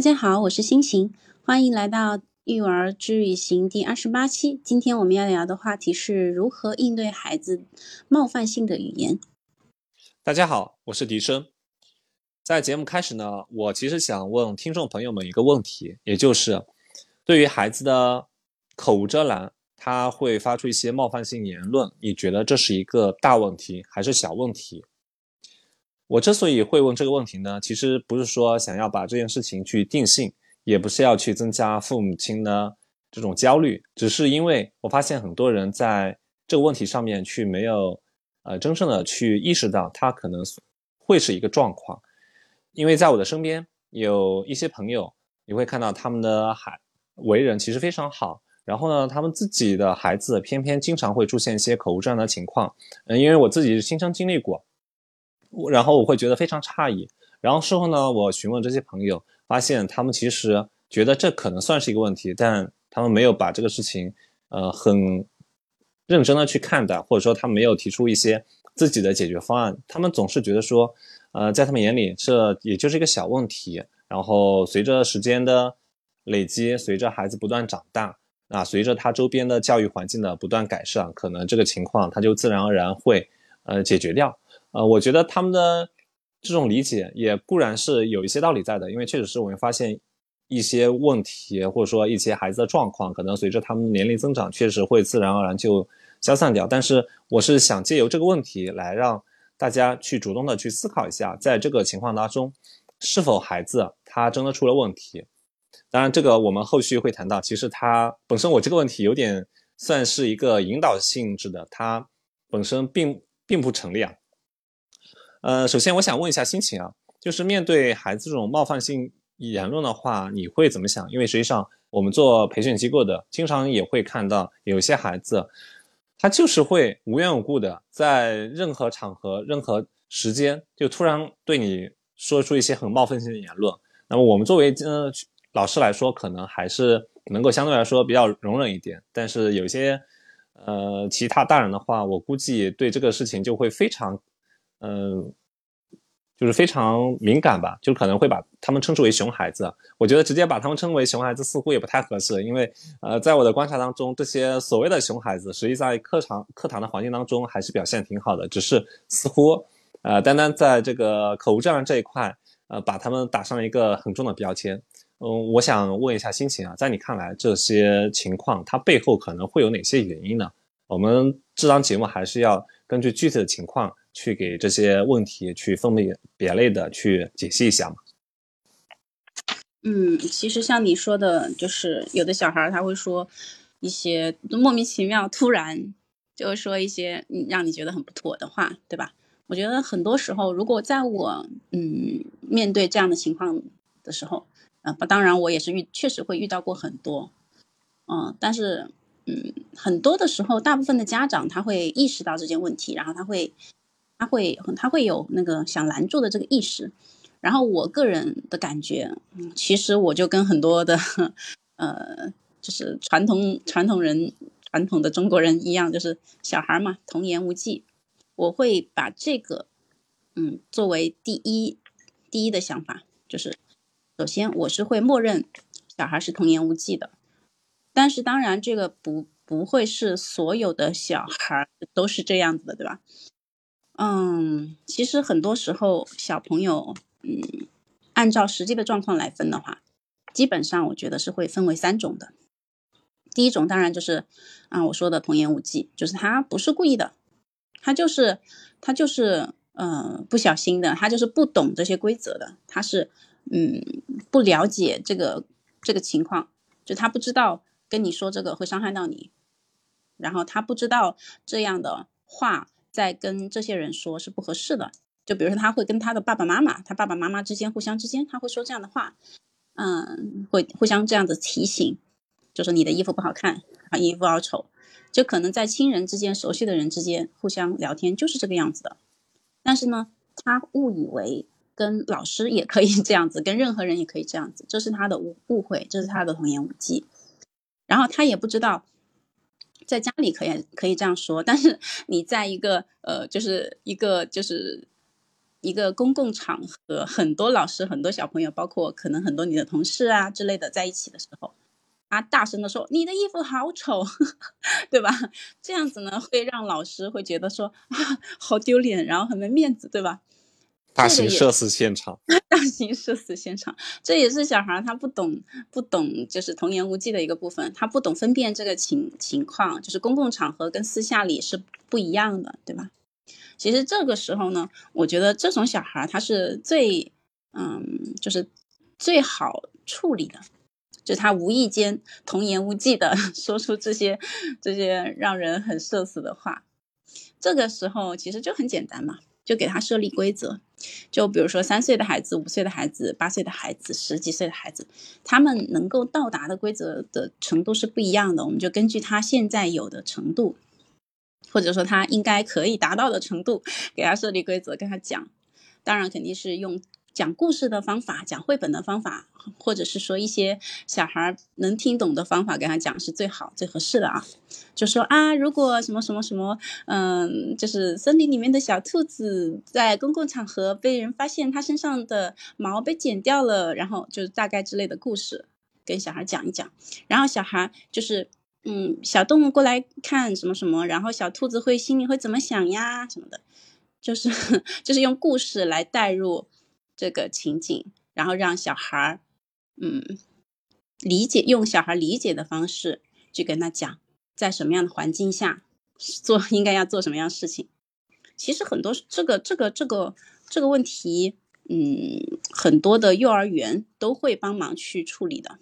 大家好，我是心情，欢迎来到《育儿之旅行》第二十八期。今天我们要聊的话题是如何应对孩子冒犯性的语言。大家好，我是笛声。在节目开始呢，我其实想问听众朋友们一个问题，也就是对于孩子的口无遮拦，他会发出一些冒犯性言论，你觉得这是一个大问题还是小问题？我之所以会问这个问题呢，其实不是说想要把这件事情去定性，也不是要去增加父母亲的这种焦虑，只是因为我发现很多人在这个问题上面去没有呃真正的去意识到他可能会是一个状况。因为在我的身边有一些朋友，你会看到他们的孩为人其实非常好，然后呢，他们自己的孩子偏偏经常会出现一些口无遮拦的情况。嗯，因为我自己亲身经历过。然后我会觉得非常诧异，然后事后呢，我询问这些朋友，发现他们其实觉得这可能算是一个问题，但他们没有把这个事情，呃，很认真的去看待，或者说他没有提出一些自己的解决方案。他们总是觉得说，呃，在他们眼里这也就是一个小问题。然后随着时间的累积，随着孩子不断长大，啊，随着他周边的教育环境的不断改善，可能这个情况他就自然而然会，呃，解决掉。呃，我觉得他们的这种理解也固然是有一些道理在的，因为确实是我们发现一些问题，或者说一些孩子的状况，可能随着他们年龄增长，确实会自然而然就消散掉。但是，我是想借由这个问题来让大家去主动的去思考一下，在这个情况当中，是否孩子他真的出了问题？当然，这个我们后续会谈到。其实他本身，我这个问题有点算是一个引导性质的，它本身并并不成立啊。呃，首先我想问一下心情啊，就是面对孩子这种冒犯性言论的话，你会怎么想？因为实际上我们做培训机构的，经常也会看到有些孩子，他就是会无缘无故的在任何场合、任何时间，就突然对你说出一些很冒犯性的言论。那么我们作为呃老师来说，可能还是能够相对来说比较容忍一点，但是有些呃其他大人的话，我估计对这个事情就会非常。嗯，就是非常敏感吧，就可能会把他们称之为熊孩子。我觉得直接把他们称为熊孩子似乎也不太合适，因为呃，在我的观察当中，这些所谓的熊孩子，实际在课堂课堂的环境当中还是表现挺好的，只是似乎呃，单单在这个口无遮拦这一块，呃，把他们打上了一个很重的标签。嗯，我想问一下心情啊，在你看来这些情况它背后可能会有哪些原因呢？我们这档节目还是要根据具体的情况。去给这些问题去分别别类的去解析一下嘛？嗯，其实像你说的，就是有的小孩他会说一些莫名其妙、突然就说一些让你觉得很不妥的话，对吧？我觉得很多时候，如果在我嗯面对这样的情况的时候，啊，当然我也是遇确实会遇到过很多，嗯，但是嗯很多的时候，大部分的家长他会意识到这件问题，然后他会。他会他会有那个想拦住的这个意识，然后我个人的感觉，嗯，其实我就跟很多的，呃，就是传统传统人传统的中国人一样，就是小孩嘛，童言无忌。我会把这个，嗯，作为第一第一的想法，就是首先我是会默认小孩是童言无忌的，但是当然这个不不会是所有的小孩都是这样子的，对吧？嗯，其实很多时候小朋友，嗯，按照实际的状况来分的话，基本上我觉得是会分为三种的。第一种当然就是啊，我说的童言无忌，就是他不是故意的，他就是他就是呃不小心的，他就是不懂这些规则的，他是嗯不了解这个这个情况，就他不知道跟你说这个会伤害到你，然后他不知道这样的话。在跟这些人说是不合适的，就比如说他会跟他的爸爸妈妈，他爸爸妈妈之间互相之间他会说这样的话，嗯，会互相这样子提醒，就说你的衣服不好看，啊，衣服好丑，就可能在亲人之间、熟悉的人之间互相聊天就是这个样子的。但是呢，他误以为跟老师也可以这样子，跟任何人也可以这样子，这是他的误误会，这是他的童言无忌，然后他也不知道。在家里可以可以这样说，但是你在一个呃，就是一个就是一个公共场合，很多老师、很多小朋友，包括可能很多你的同事啊之类的在一起的时候，他大声的说：“你的衣服好丑，对吧？”这样子呢，会让老师会觉得说啊，好丢脸，然后很没面子，对吧？大型社死现场，大型社死现场，这也是小孩他不懂不懂，就是童言无忌的一个部分，他不懂分辨这个情情况，就是公共场合跟私下里是不一样的，对吧？其实这个时候呢，我觉得这种小孩他是最，嗯，就是最好处理的，就他无意间童言无忌的 说出这些这些让人很社死的话，这个时候其实就很简单嘛，就给他设立规则，就比如说三岁的孩子、五岁的孩子、八岁的孩子、十几岁的孩子，他们能够到达的规则的程度是不一样的，我们就根据他现在有的程度。或者说他应该可以达到的程度，给他设立规则，跟他讲。当然肯定是用讲故事的方法，讲绘本的方法，或者是说一些小孩能听懂的方法，给他讲是最好、最合适的啊。就说啊，如果什么什么什么，嗯，就是森林里面的小兔子在公共场合被人发现它身上的毛被剪掉了，然后就是大概之类的故事，跟小孩讲一讲。然后小孩就是。嗯，小动物过来看什么什么，然后小兔子会心里会怎么想呀？什么的，就是 就是用故事来带入这个情景，然后让小孩儿嗯理解，用小孩理解的方式去跟他讲，在什么样的环境下做应该要做什么样的事情。其实很多这个这个这个这个问题，嗯，很多的幼儿园都会帮忙去处理的。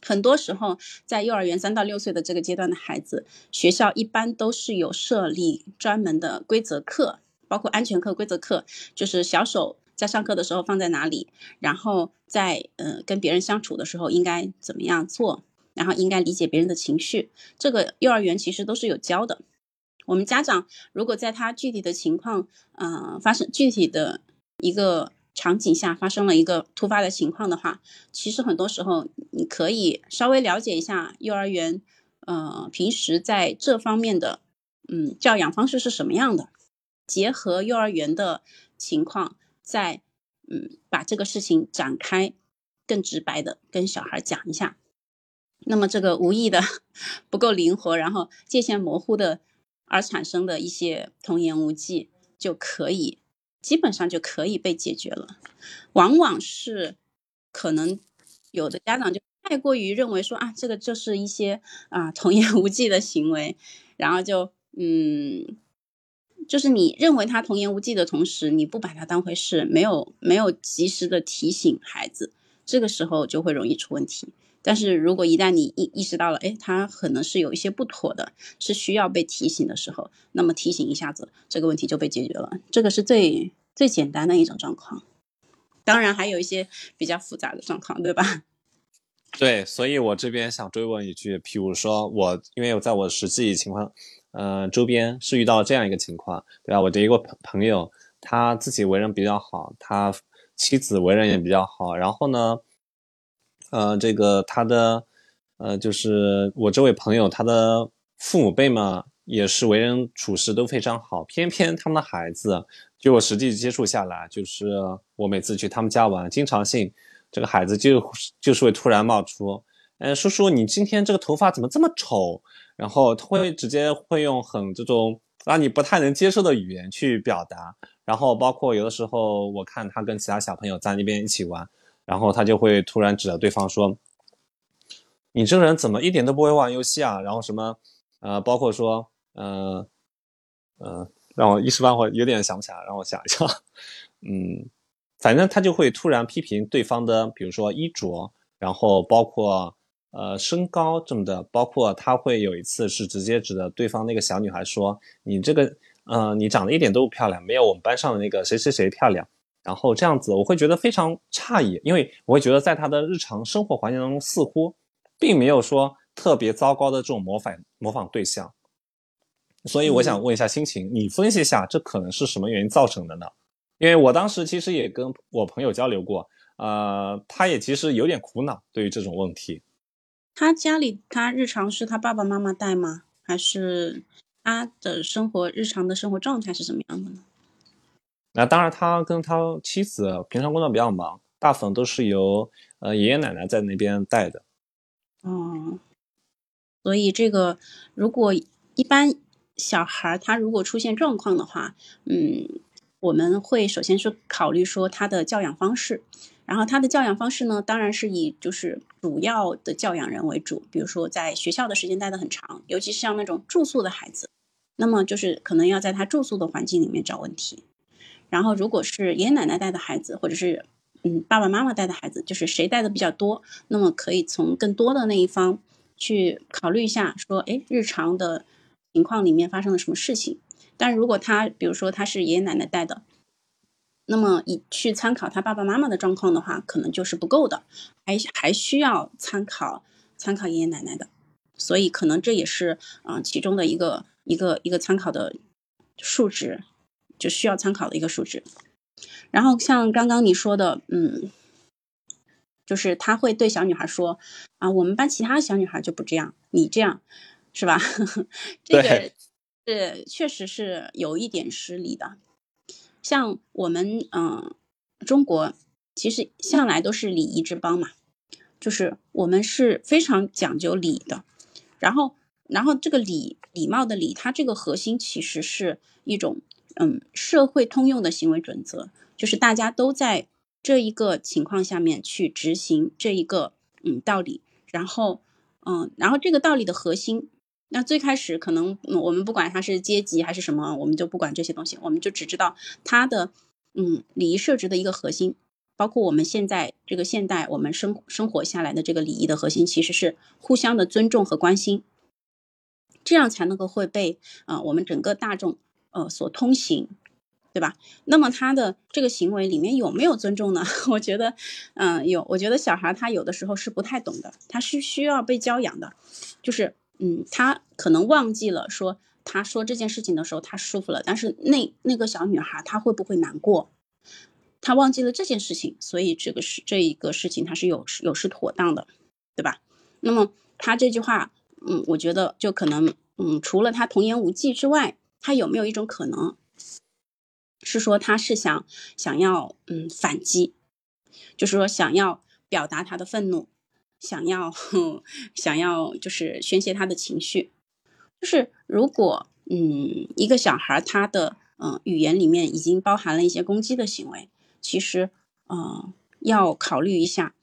很多时候，在幼儿园三到六岁的这个阶段的孩子，学校一般都是有设立专门的规则课，包括安全课、规则课，就是小手在上课的时候放在哪里，然后在呃跟别人相处的时候应该怎么样做，然后应该理解别人的情绪，这个幼儿园其实都是有教的。我们家长如果在他具体的情况，呃发生具体的一个。场景下发生了一个突发的情况的话，其实很多时候你可以稍微了解一下幼儿园，呃，平时在这方面的，嗯，教养方式是什么样的，结合幼儿园的情况，再，嗯，把这个事情展开，更直白的跟小孩讲一下。那么这个无意的 不够灵活，然后界限模糊的而产生的一些童言无忌，就可以。基本上就可以被解决了，往往是可能有的家长就太过于认为说啊，这个就是一些啊童言无忌的行为，然后就嗯，就是你认为他童言无忌的同时，你不把他当回事，没有没有及时的提醒孩子，这个时候就会容易出问题。但是如果一旦你意意识到了，哎，他可能是有一些不妥的，是需要被提醒的时候，那么提醒一下子，这个问题就被解决了。这个是最最简单的一种状况。当然还有一些比较复杂的状况，对吧？对，所以我这边想追问一句，譬如说我因为我在我实际情况，呃，周边是遇到这样一个情况，对吧？我的一个朋朋友，他自己为人比较好，他妻子为人也比较好，然后呢？呃，这个他的，呃，就是我这位朋友，他的父母辈嘛，也是为人处事都非常好。偏偏他们的孩子，就我实际接触下来，就是我每次去他们家玩，经常性这个孩子就就是会突然冒出，呃，叔叔，你今天这个头发怎么这么丑？然后他会直接会用很这种让你不太能接受的语言去表达。然后包括有的时候，我看他跟其他小朋友在那边一起玩。然后他就会突然指着对方说：“你这个人怎么一点都不会玩游戏啊？”然后什么，呃，包括说，呃，呃，让我一时半会有点想不起来，让我想一下。嗯，反正他就会突然批评对方的，比如说衣着，然后包括呃身高这么的，包括他会有一次是直接指着对方那个小女孩说：“你这个，呃，你长得一点都不漂亮，没有我们班上的那个谁谁谁漂亮。”然后这样子，我会觉得非常诧异，因为我会觉得在他的日常生活环境当中，似乎并没有说特别糟糕的这种模仿模仿对象。所以我想问一下心情，你分析一下，这可能是什么原因造成的呢？因为我当时其实也跟我朋友交流过，呃，他也其实有点苦恼对于这种问题。他家里他日常是他爸爸妈妈带吗？还是他的生活日常的生活状态是怎么样的呢？那当然，他跟他妻子平常工作比较忙，大部分都是由呃爷爷奶奶在那边带的。哦，所以这个如果一般小孩他如果出现状况的话，嗯，我们会首先是考虑说他的教养方式，然后他的教养方式呢，当然是以就是主要的教养人为主，比如说在学校的时间待得很长，尤其是像那种住宿的孩子，那么就是可能要在他住宿的环境里面找问题。然后如果是爷爷奶奶带的孩子，或者是嗯爸爸妈妈带的孩子，就是谁带的比较多，那么可以从更多的那一方去考虑一下，说哎日常的。情况里面发生了什么事情？但如果他，比如说他是爷爷奶奶带的，那么以去参考他爸爸妈妈的状况的话，可能就是不够的，还还需要参考参考爷爷奶奶的，所以可能这也是啊其中的一个一个一个参考的数值，就需要参考的一个数值。然后像刚刚你说的，嗯，就是他会对小女孩说啊，我们班其他小女孩就不这样，你这样。是吧？这个是确实是有一点失礼的。像我们嗯，中国其实向来都是礼仪之邦嘛，就是我们是非常讲究礼的。然后，然后这个礼礼貌的礼，它这个核心其实是一种嗯社会通用的行为准则，就是大家都在这一个情况下面去执行这一个嗯道理。然后嗯，然后这个道理的核心。那最开始可能我们不管他是阶级还是什么，我们就不管这些东西，我们就只知道他的嗯礼仪设置的一个核心，包括我们现在这个现代我们生生活下来的这个礼仪的核心，其实是互相的尊重和关心，这样才能够会被啊我们整个大众呃所通行，对吧？那么他的这个行为里面有没有尊重呢？我觉得嗯有，我觉得小孩他有的时候是不太懂的，他是需要被教养的，就是。嗯，他可能忘记了说，他说这件事情的时候他舒服了，但是那那个小女孩她会不会难过？他忘记了这件事情，所以这个是这一个事情他是有有失妥当的，对吧？那么他这句话，嗯，我觉得就可能，嗯，除了他童言无忌之外，他有没有一种可能，是说他是想想要嗯反击，就是说想要表达他的愤怒。想要 想要就是宣泄他的情绪，就是如果嗯一个小孩他的嗯语言里面已经包含了一些攻击的行为，其实嗯要考虑一下，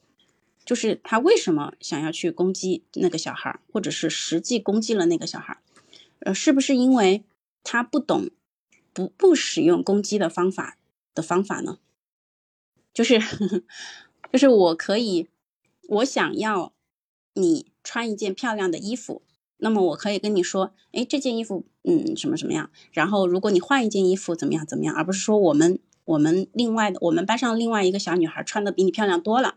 就是他为什么想要去攻击那个小孩，或者是实际攻击了那个小孩，呃是不是因为他不懂不不使用攻击的方法的方法呢？就是 就是我可以。我想要你穿一件漂亮的衣服，那么我可以跟你说，哎，这件衣服，嗯，什么什么样？然后如果你换一件衣服，怎么样怎么样？而不是说我们我们另外的我们班上另外一个小女孩穿的比你漂亮多了，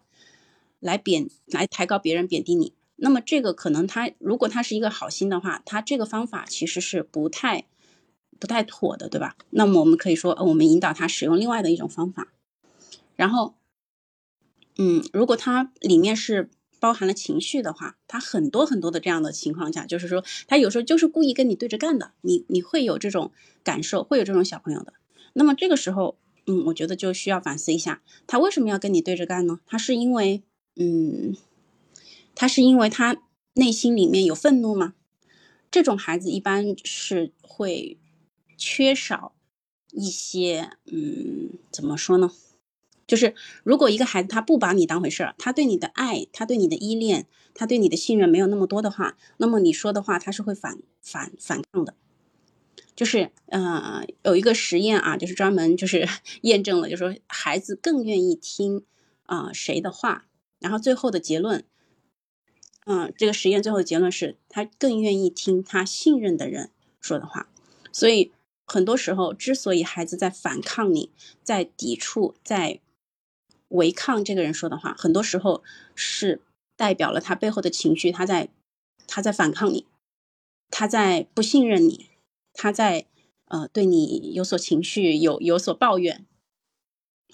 来贬来抬高别人贬低你。那么这个可能他如果他是一个好心的话，他这个方法其实是不太不太妥的，对吧？那么我们可以说，我们引导他使用另外的一种方法，然后。嗯，如果他里面是包含了情绪的话，他很多很多的这样的情况下，就是说他有时候就是故意跟你对着干的，你你会有这种感受，会有这种小朋友的。那么这个时候，嗯，我觉得就需要反思一下，他为什么要跟你对着干呢？他是因为，嗯，他是因为他内心里面有愤怒吗？这种孩子一般是会缺少一些，嗯，怎么说呢？就是如果一个孩子他不把你当回事儿，他对你的爱，他对你的依恋，他对你的信任没有那么多的话，那么你说的话他是会反反反抗的。就是呃有一个实验啊，就是专门就是 验证了，就是说孩子更愿意听啊谁的话，然后最后的结论，嗯，这个实验最后的结论是他更愿意听他信任的人说的话，所以很多时候之所以孩子在反抗你，在抵触，在违抗这个人说的话，很多时候是代表了他背后的情绪，他在他在反抗你，他在不信任你，他在呃对你有所情绪，有有所抱怨。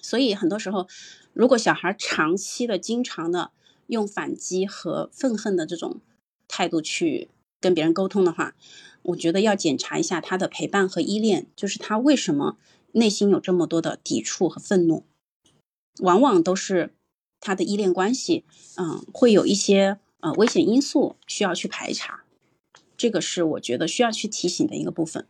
所以很多时候，如果小孩长期的、经常的用反击和愤恨的这种态度去跟别人沟通的话，我觉得要检查一下他的陪伴和依恋，就是他为什么内心有这么多的抵触和愤怒，往往都是他的依恋关系，嗯，会有一些呃危险因素需要去排查，这个是我觉得需要去提醒的一个部分。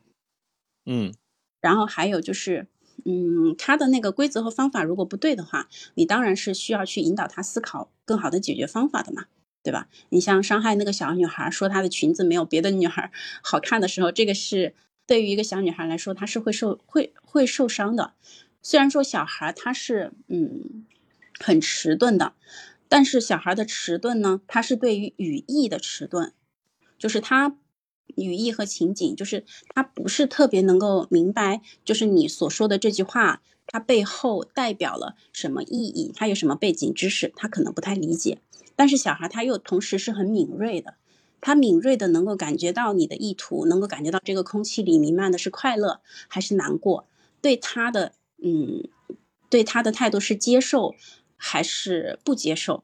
嗯，然后还有就是，嗯，他的那个规则和方法如果不对的话，你当然是需要去引导他思考更好的解决方法的嘛，对吧？你像伤害那个小女孩，说她的裙子没有别的女孩好看的时候，这个是。对于一个小女孩来说，她是会受会会受伤的。虽然说小孩他是嗯很迟钝的，但是小孩的迟钝呢，他是对于语义的迟钝，就是他语义和情景，就是他不是特别能够明白，就是你所说的这句话，它背后代表了什么意义，它有什么背景知识，他可能不太理解。但是小孩他又同时是很敏锐的。他敏锐的能够感觉到你的意图，能够感觉到这个空气里弥漫的是快乐还是难过，对他的嗯，对他的态度是接受还是不接受，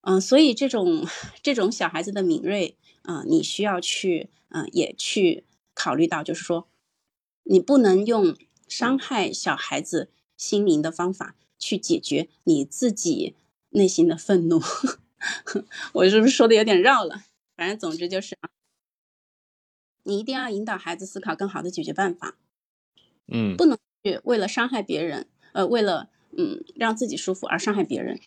嗯，所以这种这种小孩子的敏锐啊，你需要去嗯也去考虑到，就是说你不能用伤害小孩子心灵的方法去解决你自己内心的愤怒，我是不是说的有点绕了？反正总之就是啊，你一定要引导孩子思考更好的解决办法，嗯，不能去为了伤害别人，呃，为了嗯让自己舒服而伤害别人，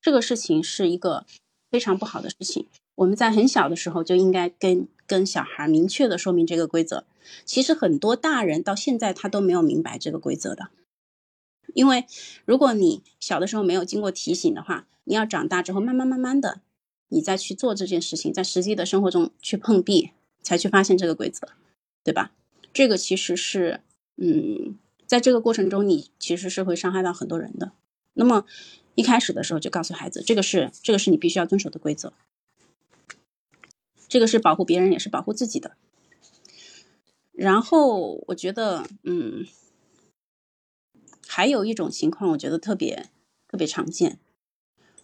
这个事情是一个非常不好的事情。我们在很小的时候就应该跟跟小孩明确的说明这个规则。其实很多大人到现在他都没有明白这个规则的，因为如果你小的时候没有经过提醒的话，你要长大之后慢慢慢慢的。你再去做这件事情，在实际的生活中去碰壁，才去发现这个规则，对吧？这个其实是，嗯，在这个过程中，你其实是会伤害到很多人的。那么一开始的时候就告诉孩子，这个是这个是你必须要遵守的规则，这个是保护别人也是保护自己的。然后我觉得，嗯，还有一种情况，我觉得特别特别常见。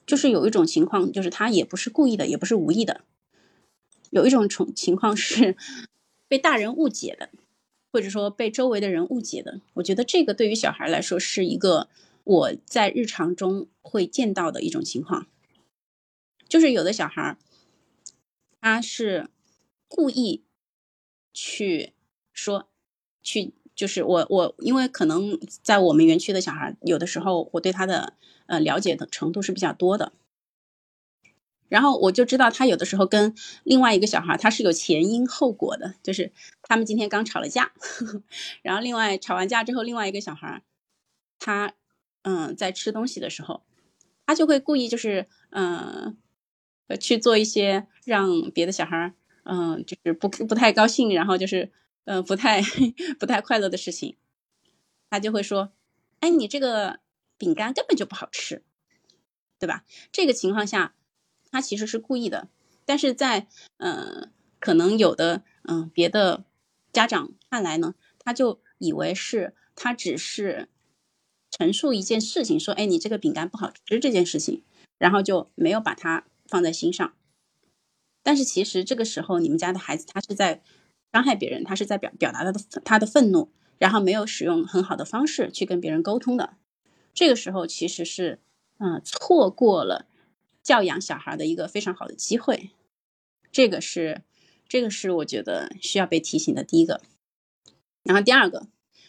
就是有一种情况，就是他也不是故意的，也不是无意的。有一种情情况是 被大人误解的，或者说被周围的人误解的。我觉得这个对于小孩来说是一个我在日常中会见到的一种情况，就是有的小孩他是故意去说去。就是我我因为可能在我们园区的小孩，有的时候我对他的呃了解的程度是比较多的，然后我就知道他有的时候跟另外一个小孩他是有前因后果的，就是他们今天刚吵了架，呵 呵然后另外吵完架之后，另外一个小孩他嗯在吃东西的时候，他就会故意就是嗯去做一些让别的小孩嗯就是不不太高兴，然后就是。嗯，不太 不太快乐的事情，他就会说：“哎，你这个饼干根本就不好吃，对吧？”这个情况下，他其实是故意的，但是在嗯，可能有的嗯别的家长看来呢，他就以为是他只是陈述一件事情，说：“哎，你这个饼干不好吃这件事情”，然后就没有把它放在心上。但是其实这个时候，你们家的孩子他是在。伤害别人，他是在表表达他的他的愤怒，然后没有使用很好的方式去跟别人沟通的。这个时候其实是，嗯，错过了教养小孩的一个非常好的机会。这个是，这个是我觉得需要被提醒的第一个。然后第二个，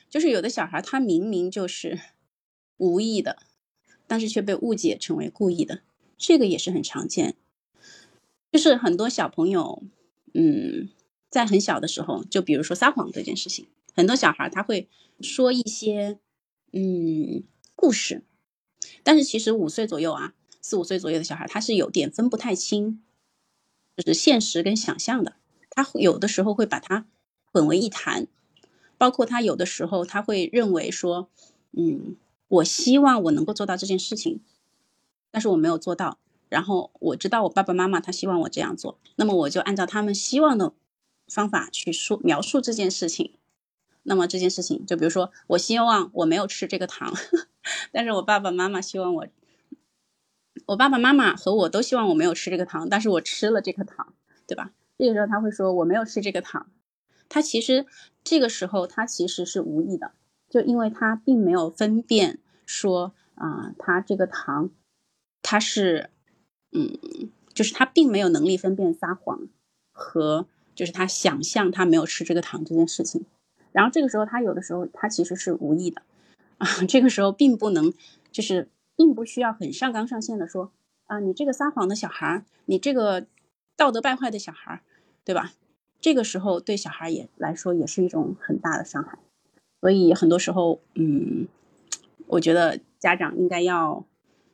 就是有的小孩他明明就是无意的，但是却被误解成为故意的，这个也是很常见。就是很多小朋友，嗯。在很小的时候，就比如说撒谎这件事情，很多小孩他会说一些嗯故事，但是其实五岁左右啊，四五岁左右的小孩他是有点分不太清，就是现实跟想象的，他有的时候会把它混为一谈，包括他有的时候他会认为说，嗯，我希望我能够做到这件事情，但是我没有做到，然后我知道我爸爸妈妈他希望我这样做，那么我就按照他们希望的。方法去说描述这件事情，那么这件事情就比如说，我希望我没有吃这个糖，但是我爸爸妈妈希望我，我爸爸妈妈和我都希望我没有吃这个糖，但是我吃了这颗糖，对吧？这个时候他会说我没有吃这个糖，他其实这个时候他其实是无意的，就因为他并没有分辨说啊，他这个糖，他是，嗯，就是他并没有能力分辨撒谎和就是他想象他没有吃这个糖这件事情。然后这个时候他有的时候他其实是无意的啊，这个时候并不能就是并不需要很上纲上线的说啊，你这个撒谎的小孩，你这个道德败坏的小孩，对吧？这个时候对小孩也来说也是一种很大的伤害。所以很多时候，嗯，我觉得家长应该要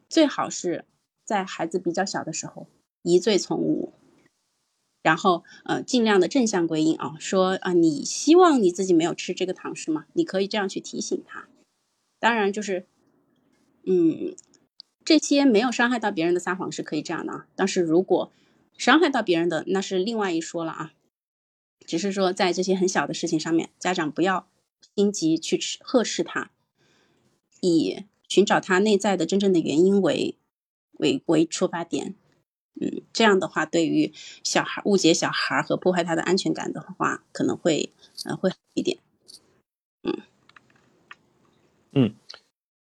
最好是在孩子比较小的时候疑罪从无，然后呃尽量的正向归因啊，说啊你希望你自己没有吃这个糖是吗？你可以这样去提醒他。当然就是，嗯，这些没有伤害到别人的撒谎是可以这样的啊，但是如果伤害到别人的那是另外一说了啊。只是说在这些很小的事情上面，家长不要。心急去呵斥他，以寻找他内在的真正的原因为为为出发点，嗯，这样的话，对于小孩误解小孩和破坏他的安全感的话，可能会呃会好一点，嗯嗯，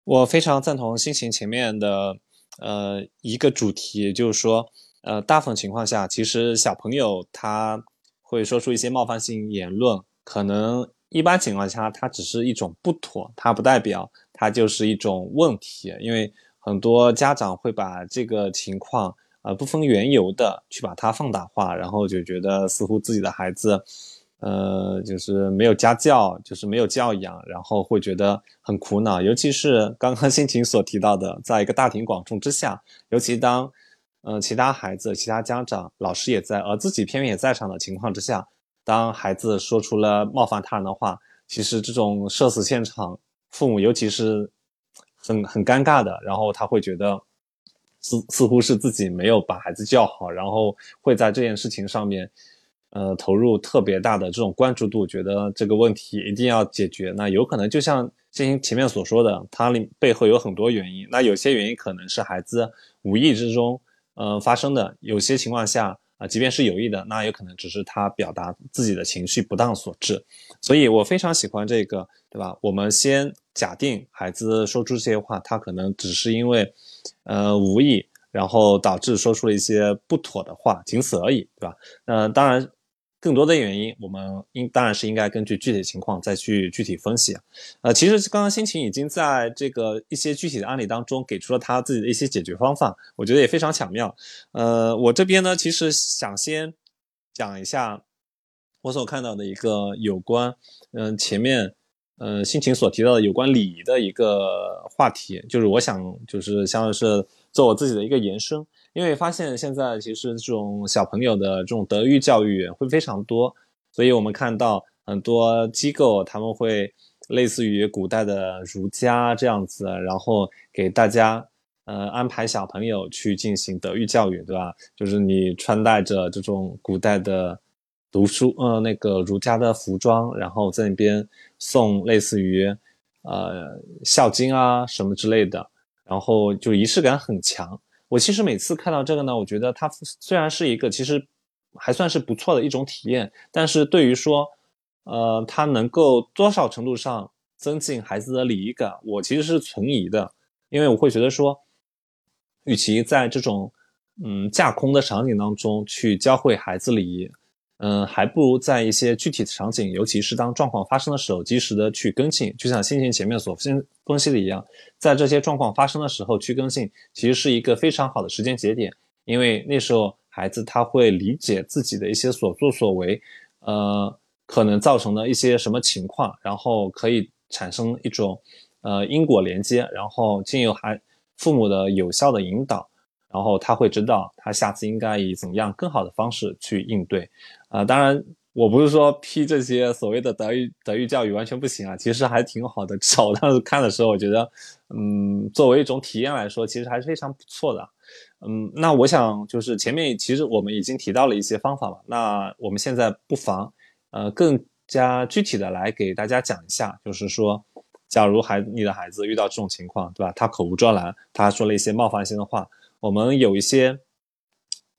我非常赞同心情前面的呃一个主题，就是说呃大部分情况下，其实小朋友他会说出一些冒犯性言论，可能。一般情况下，它只是一种不妥，它不代表它就是一种问题。因为很多家长会把这个情况，呃，不分缘由的去把它放大化，然后就觉得似乎自己的孩子，呃，就是没有家教，就是没有教养，然后会觉得很苦恼。尤其是刚刚心情所提到的，在一个大庭广众之下，尤其当，呃，其他孩子、其他家长、老师也在，而自己偏偏也在场的情况之下。当孩子说出了冒犯他人的话，其实这种社死现场，父母尤其是很很尴尬的，然后他会觉得似似乎是自己没有把孩子教好，然后会在这件事情上面，呃，投入特别大的这种关注度，觉得这个问题一定要解决。那有可能就像进行前面所说的，它里背后有很多原因。那有些原因可能是孩子无意之中，呃，发生的；有些情况下。啊，即便是有意的，那有可能只是他表达自己的情绪不当所致。所以我非常喜欢这个，对吧？我们先假定孩子说出这些话，他可能只是因为，呃，无意，然后导致说出了一些不妥的话，仅此而已，对吧？那当然。更多的原因，我们应当然是应该根据具体情况再去具体分析。呃，其实刚刚心情已经在这个一些具体的案例当中给出了他自己的一些解决方法，我觉得也非常巧妙。呃，我这边呢，其实想先讲一下我所看到的一个有关，嗯，前面嗯心情所提到的有关礼仪的一个话题，就是我想就是像是做我自己的一个延伸。因为发现现在其实这种小朋友的这种德育教育会非常多，所以我们看到很多机构他们会类似于古代的儒家这样子，然后给大家呃安排小朋友去进行德育教育，对吧？就是你穿戴着这种古代的读书呃那个儒家的服装，然后在那边诵类似于呃《孝经》啊什么之类的，然后就仪式感很强。我其实每次看到这个呢，我觉得它虽然是一个其实还算是不错的一种体验，但是对于说，呃，它能够多少程度上增进孩子的礼仪感，我其实是存疑的，因为我会觉得说，与其在这种嗯架空的场景当中去教会孩子礼仪。嗯，还不如在一些具体的场景，尤其是当状况发生的时候，及时的去跟进。就像先前前面所分分析的一样，在这些状况发生的时候去跟进，其实是一个非常好的时间节点，因为那时候孩子他会理解自己的一些所作所为，呃，可能造成的一些什么情况，然后可以产生一种呃因果连接，然后经由孩父母的有效的引导。然后他会知道，他下次应该以怎么样更好的方式去应对，啊，当然我不是说批这些所谓的德育德育教育完全不行啊，其实还挺好的。至少我当时看的时候，我觉得，嗯，作为一种体验来说，其实还是非常不错的。嗯，那我想就是前面其实我们已经提到了一些方法嘛，那我们现在不妨，呃，更加具体的来给大家讲一下，就是说，假如孩你的孩子遇到这种情况，对吧？他口无遮拦，他说了一些冒犯性的话。我们有一些，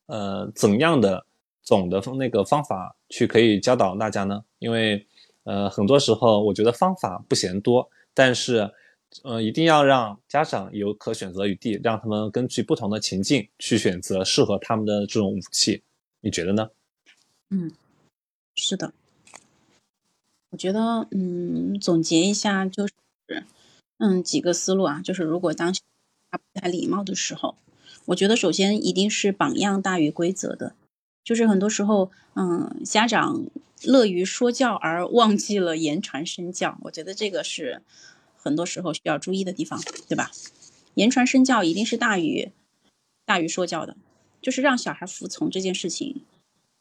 呃，怎样的总的那个方法去可以教导大家呢？因为，呃，很多时候我觉得方法不嫌多，但是，呃，一定要让家长有可选择余地，让他们根据不同的情境去选择适合他们的这种武器。你觉得呢？嗯，是的。我觉得，嗯，总结一下就是，嗯，几个思路啊，就是如果当他不太礼貌的时候，我觉得首先一定是榜样大于规则的，就是很多时候，嗯，家长乐于说教而忘记了言传身教，我觉得这个是很多时候需要注意的地方，对吧？言传身教一定是大于大于说教的，就是让小孩服从这件事情，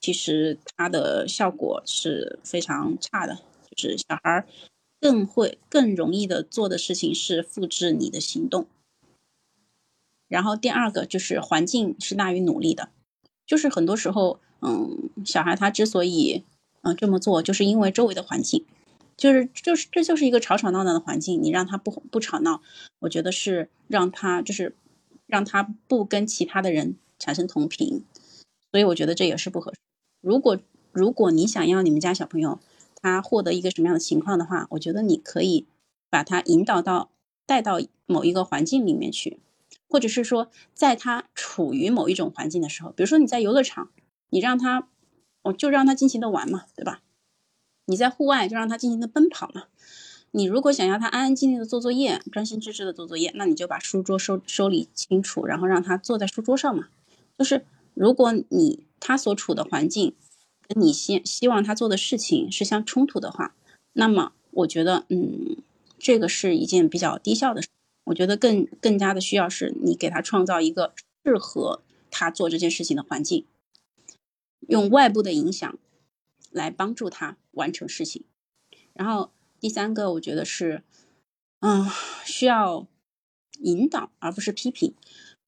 其实它的效果是非常差的。就是小孩更会更容易的做的事情是复制你的行动，然后第二个就是环境是大于努力的，就是很多时候，嗯，小孩他之所以嗯这么做，就是因为周围的环境，就是就是这就是一个吵吵闹闹的环境，你让他不不吵闹，我觉得是让他就是让他不跟其他的人产生同频，所以我觉得这也是不合适。如果如果你想要你们家小朋友。他获得一个什么样的情况的话，我觉得你可以把他引导到带到某一个环境里面去，或者是说，在他处于某一种环境的时候，比如说你在游乐场，你让他，我就让他尽情的玩嘛，对吧？你在户外就让他尽情的奔跑嘛。你如果想要他安安静静的做作业，专心致志的做作业，那你就把书桌收收理清楚，然后让他坐在书桌上嘛。就是如果你他所处的环境跟。你希希望他做的事情是相冲突的话，那么我觉得，嗯，这个是一件比较低效的事。我觉得更更加的需要是你给他创造一个适合他做这件事情的环境，用外部的影响来帮助他完成事情。然后第三个，我觉得是，嗯，需要引导而不是批评，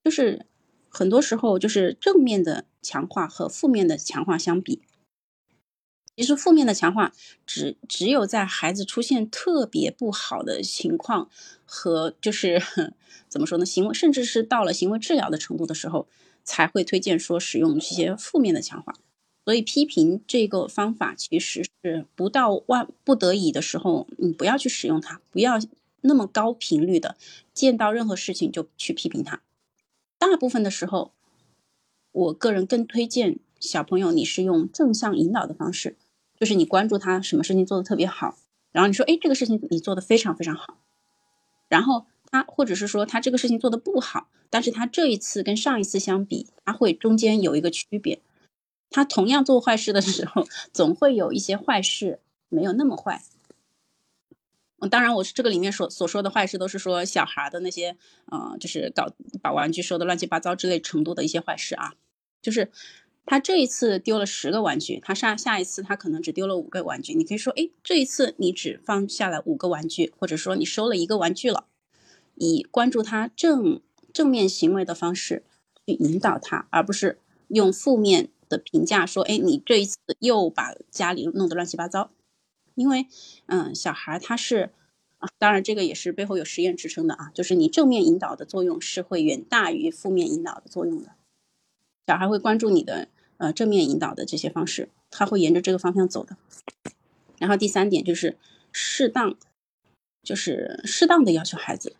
就是很多时候就是正面的强化和负面的强化相比。其实负面的强化只只有在孩子出现特别不好的情况和就是 怎么说呢，行为甚至是到了行为治疗的程度的时候，才会推荐说使用这些负面的强化。所以批评这个方法其实是不到万不得已的时候，你不要去使用它，不要那么高频率的见到任何事情就去批评他。大部分的时候，我个人更推荐小朋友你是用正向引导的方式。就是你关注他什么事情做的特别好，然后你说，哎，这个事情你做的非常非常好，然后他或者是说他这个事情做的不好，但是他这一次跟上一次相比，他会中间有一个区别，他同样做坏事的时候，总会有一些坏事没有那么坏。当然，我这个里面所所说的坏事，都是说小孩的那些，呃，就是搞把玩具收的乱七八糟之类程度的一些坏事啊，就是。他这一次丢了十个玩具，他下下一次他可能只丢了五个玩具。你可以说，哎，这一次你只放下了五个玩具，或者说你收了一个玩具了，以关注他正正面行为的方式去引导他，而不是用负面的评价说，哎，你这一次又把家里弄得乱七八糟。因为，嗯，小孩他是啊，当然这个也是背后有实验支撑的啊，就是你正面引导的作用是会远大于负面引导的作用的，小孩会关注你的。呃，正面引导的这些方式，他会沿着这个方向走的。然后第三点就是适当，就是适当的要求孩子。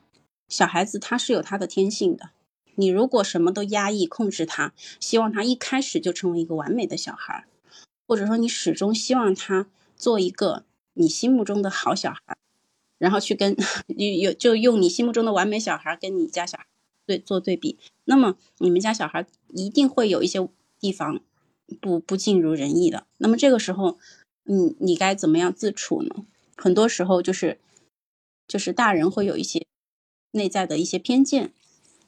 小孩子他是有他的天性的，你如果什么都压抑控制他，希望他一开始就成为一个完美的小孩，或者说你始终希望他做一个你心目中的好小孩，然后去跟有有就用你心目中的完美小孩跟你家小孩对做对比，那么你们家小孩一定会有一些地方。不不尽如人意的，那么这个时候，你你该怎么样自处呢？很多时候就是，就是大人会有一些内在的一些偏见，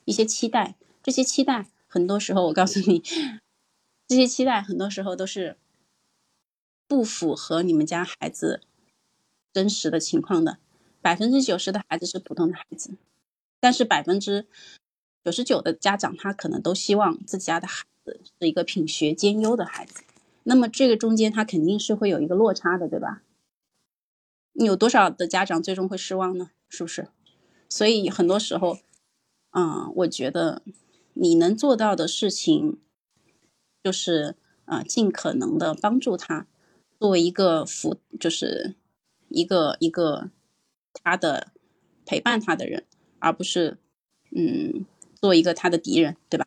一些期待，这些期待很多时候我告诉你，这些期待很多时候都是不符合你们家孩子真实的情况的。百分之九十的孩子是普通的孩子，但是百分之九十九的家长他可能都希望自己家的孩。是一个品学兼优的孩子，那么这个中间他肯定是会有一个落差的，对吧？你有多少的家长最终会失望呢？是不是？所以很多时候，啊，我觉得你能做到的事情，就是啊，尽可能的帮助他，作为一个辅，就是一个一个他的陪伴他的人，而不是嗯做一个他的敌人，对吧？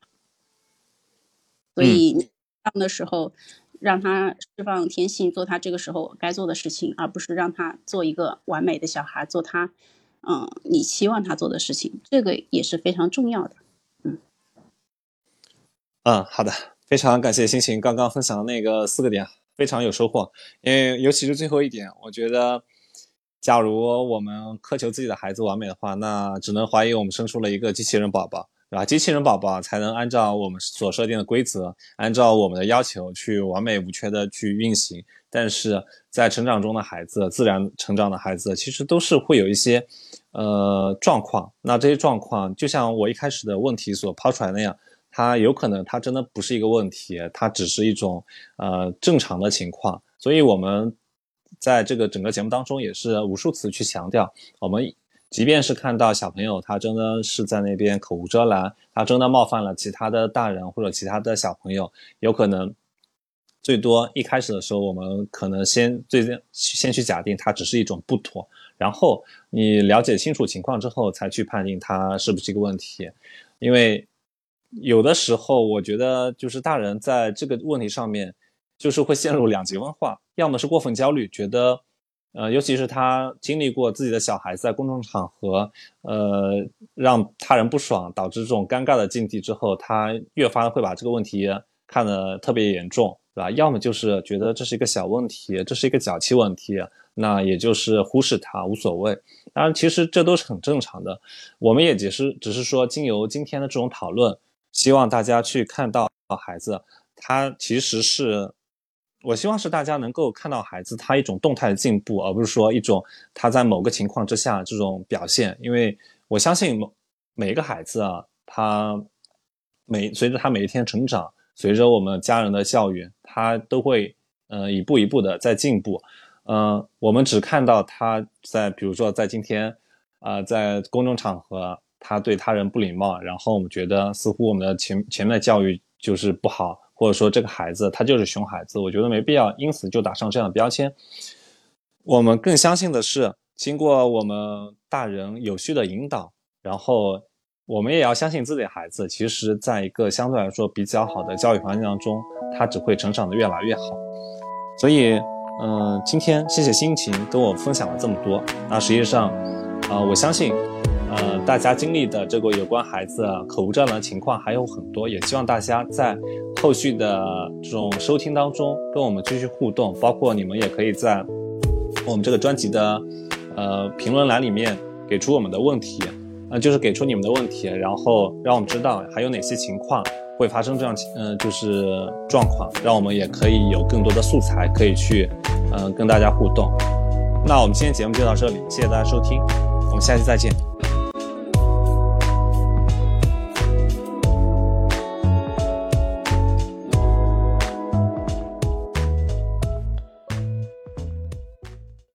所以这样的时候，让他释放天性，做他这个时候该做的事情，而不是让他做一个完美的小孩，做他嗯你期望他做的事情，这个也是非常重要的。嗯嗯，好的，非常感谢星星刚刚分享的那个四个点。非常有收获，因为尤其是最后一点，我觉得，假如我们苛求自己的孩子完美的话，那只能怀疑我们生出了一个机器人宝宝，对吧？机器人宝宝才能按照我们所设定的规则，按照我们的要求去完美无缺的去运行。但是在成长中的孩子，自然成长的孩子，其实都是会有一些呃状况。那这些状况，就像我一开始的问题所抛出来那样。它有可能，它真的不是一个问题，它只是一种呃正常的情况。所以，我们在这个整个节目当中也是无数次去强调，我们即便是看到小朋友他真的是在那边口无遮拦，他真的冒犯了其他的大人或者其他的小朋友，有可能最多一开始的时候，我们可能先最先先去假定它只是一种不妥，然后你了解清楚情况之后，才去判定它是不是一个问题，因为。有的时候，我觉得就是大人在这个问题上面，就是会陷入两极分化，要么是过分焦虑，觉得，呃，尤其是他经历过自己的小孩在公众场合，呃，让他人不爽，导致这种尴尬的境地之后，他越发会把这个问题看得特别严重，对吧？要么就是觉得这是一个小问题，这是一个脚气问题，那也就是忽视它，无所谓。当然，其实这都是很正常的。我们也只是只是说，经由今天的这种讨论。希望大家去看到孩子，他其实是，我希望是大家能够看到孩子他一种动态的进步，而不是说一种他在某个情况之下这种表现。因为我相信每一个孩子啊，他每随着他每一天成长，随着我们家人的教育，他都会呃一步一步的在进步。嗯，我们只看到他在比如说在今天啊，在公众场合。他对他人不礼貌，然后我们觉得似乎我们的前前面的教育就是不好，或者说这个孩子他就是熊孩子，我觉得没必要因此就打上这样的标签。我们更相信的是，经过我们大人有序的引导，然后我们也要相信自己的孩子，其实在一个相对来说比较好的教育环境当中，他只会成长的越来越好。所以，嗯，今天谢谢心情跟我分享了这么多。那实际上，啊，我相信。呃，大家经历的这个有关孩子口无遮拦的情况还有很多，也希望大家在后续的这种收听当中跟我们继续互动，包括你们也可以在我们这个专辑的呃评论栏里面给出我们的问题，呃，就是给出你们的问题，然后让我们知道还有哪些情况会发生这样嗯就是状况，让我们也可以有更多的素材可以去嗯跟大家互动。那我们今天节目就到这里，谢谢大家收听，我们下期再见。